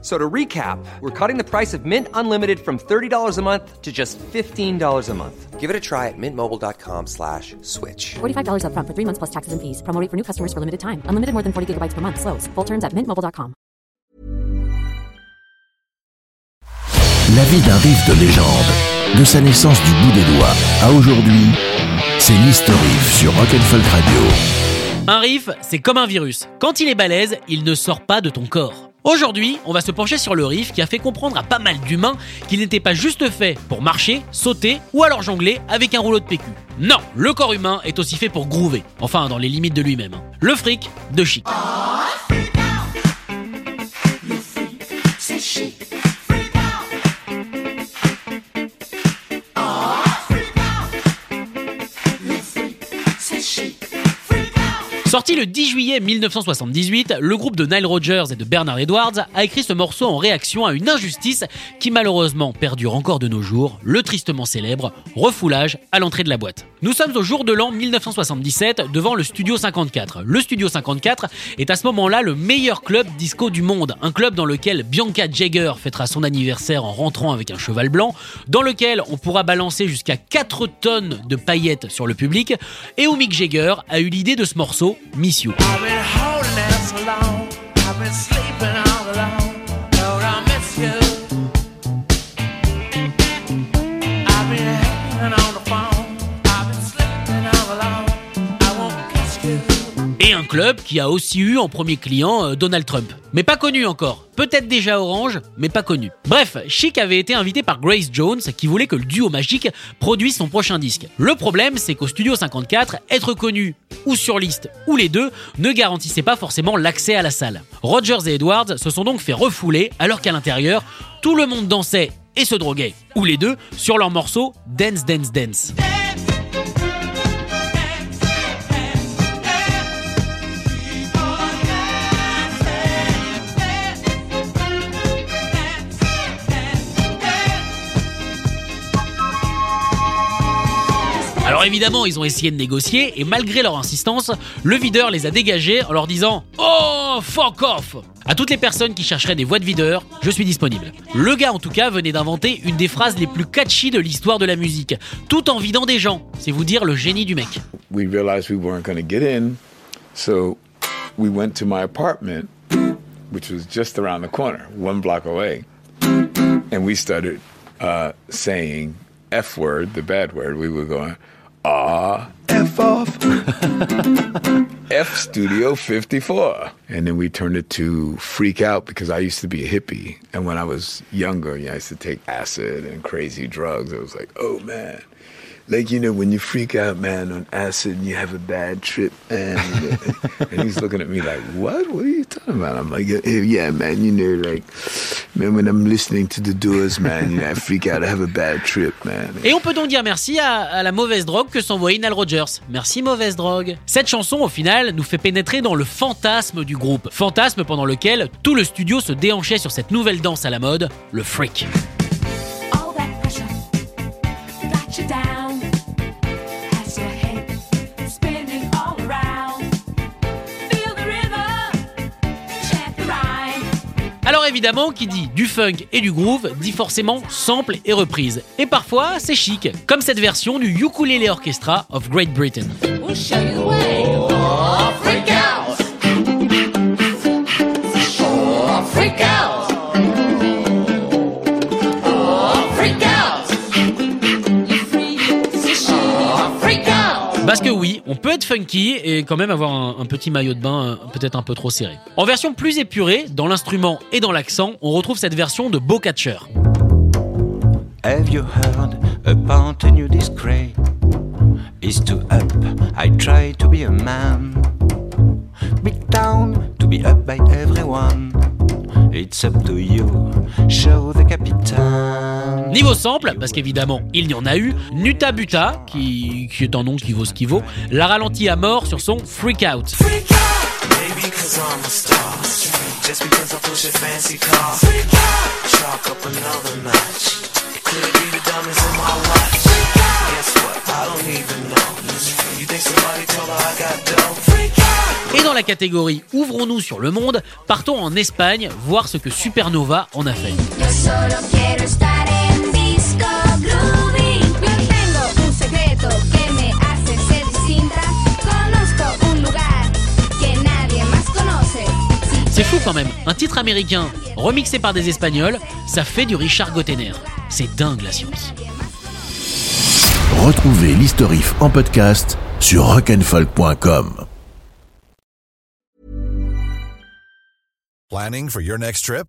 So to recap, we're cutting the price of Mint Unlimited from $30 a month to just $15 a month. Give it a try at mintmobile.com slash switch. $45 upfront for three months plus taxes and fees. Promo rate for new customers for limited time. Unlimited more than 40 gigabytes per month. Slows. Full terms at mintmobile.com. La vie d'un riff de légende, de sa naissance du bout des doigts à aujourd'hui, c'est l'History Riff sur Rock'n'Folk Radio. Un riff, c'est comme un virus. Quand il est balèze, il ne sort pas de ton corps. Aujourd'hui, on va se pencher sur le riff qui a fait comprendre à pas mal d'humains qu'il n'était pas juste fait pour marcher, sauter ou alors jongler avec un rouleau de PQ. Non, le corps humain est aussi fait pour groover, enfin dans les limites de lui-même. hein. Le fric de chic. Sorti le 10 juillet 1978, le groupe de Nile Rodgers et de Bernard Edwards a écrit ce morceau en réaction à une injustice qui malheureusement perdure encore de nos jours, le tristement célèbre refoulage à l'entrée de la boîte. Nous sommes au jour de l'an 1977 devant le Studio 54. Le Studio 54 est à ce moment-là le meilleur club disco du monde, un club dans lequel Bianca Jagger fêtera son anniversaire en rentrant avec un cheval blanc, dans lequel on pourra balancer jusqu'à 4 tonnes de paillettes sur le public, et où Mick Jagger a eu l'idée de ce morceau, Miss You. Qui a aussi eu en premier client euh, Donald Trump. Mais pas connu encore. Peut-être déjà orange, mais pas connu. Bref, Chic avait été invité par Grace Jones qui voulait que le duo magique produise son prochain disque. Le problème, c'est qu'au Studio 54, être connu ou sur liste ou les deux ne garantissait pas forcément l'accès à la salle. Rogers et Edwards se sont donc fait refouler alors qu'à l'intérieur, tout le monde dansait et se droguait, ou les deux, sur leur morceau Dance Dance Dance. Alors évidemment, ils ont essayé de négocier et malgré leur insistance, le videur les a dégagés en leur disant Oh, fuck off À toutes les personnes qui chercheraient des voix de videur, je suis disponible. Le gars en tout cas venait d'inventer une des phrases les plus catchy de l'histoire de la musique, tout en vidant des gens. C'est vous dire le génie du mec. we realized we weren't to get in, so we went to my apartment, which was just around the corner, one block away, and we started uh, saying F word, the bad word. We were going, ah, F off. F Studio 54. And then we turned it to Freak Out because I used to be a hippie. And when I was younger, you know, I used to take acid and crazy drugs. I was like, oh man. Like, you know, when you freak out, man, on acid and you have a bad trip, man. and he's looking at me like, what? What are you talking about? I'm like, yeah, yeah, man, you know, like, man, when I'm listening to the doors, man, you know, I freak out. I have a bad trip, man. Et on peut donc dire merci à, la mauvaise drogue que s'envoyait Nile Rodgers. Merci mauvaise drogue. Cette chanson au final nous fait pénétrer dans le fantasme du groupe. Fantasme pendant lequel tout le studio se déhanchait sur cette nouvelle danse à la mode, le freak. Évidemment, qui dit du funk et du groove dit forcément sample et reprise. Et parfois, c'est chic, comme cette version du Ukulele Orchestra of Great Britain. Parce que oui, on peut être funky et quand même avoir un, petit maillot de bain euh, peut-être un peu trop serré. En version plus épurée, dans l'instrument et dans l'accent, on retrouve cette version de Bowcatcher. Have you heard about a new disgrace? Is to up, I try to be a man. Be down, to be up by everyone. It's up to you, show the captain. Niveau sample, parce qu'évidemment il y en a eu, Nuta Buta, qui, qui est un nom qui vaut ce qu'il vaut, l'a ralenti à mort sur son Freak Out. Maybe 'cause I'm a star. Just because I push a fancy car. Chalk up another notch. Could it be the diamonds in my watch? Guess what? I don't even know. You think somebody told her I got dough? Et dans la catégorie Ouvrons-nous sur le monde, partons en Espagne voir ce que Supernova en a fait. Yo solo quiero estar C'est fou quand même, un titre américain remixé par des Espagnols, ça fait du Richard Gottener. C'est dingue la science. Retrouvez l'historif en podcast sur rock'n'folk.com. Planning for your next trip?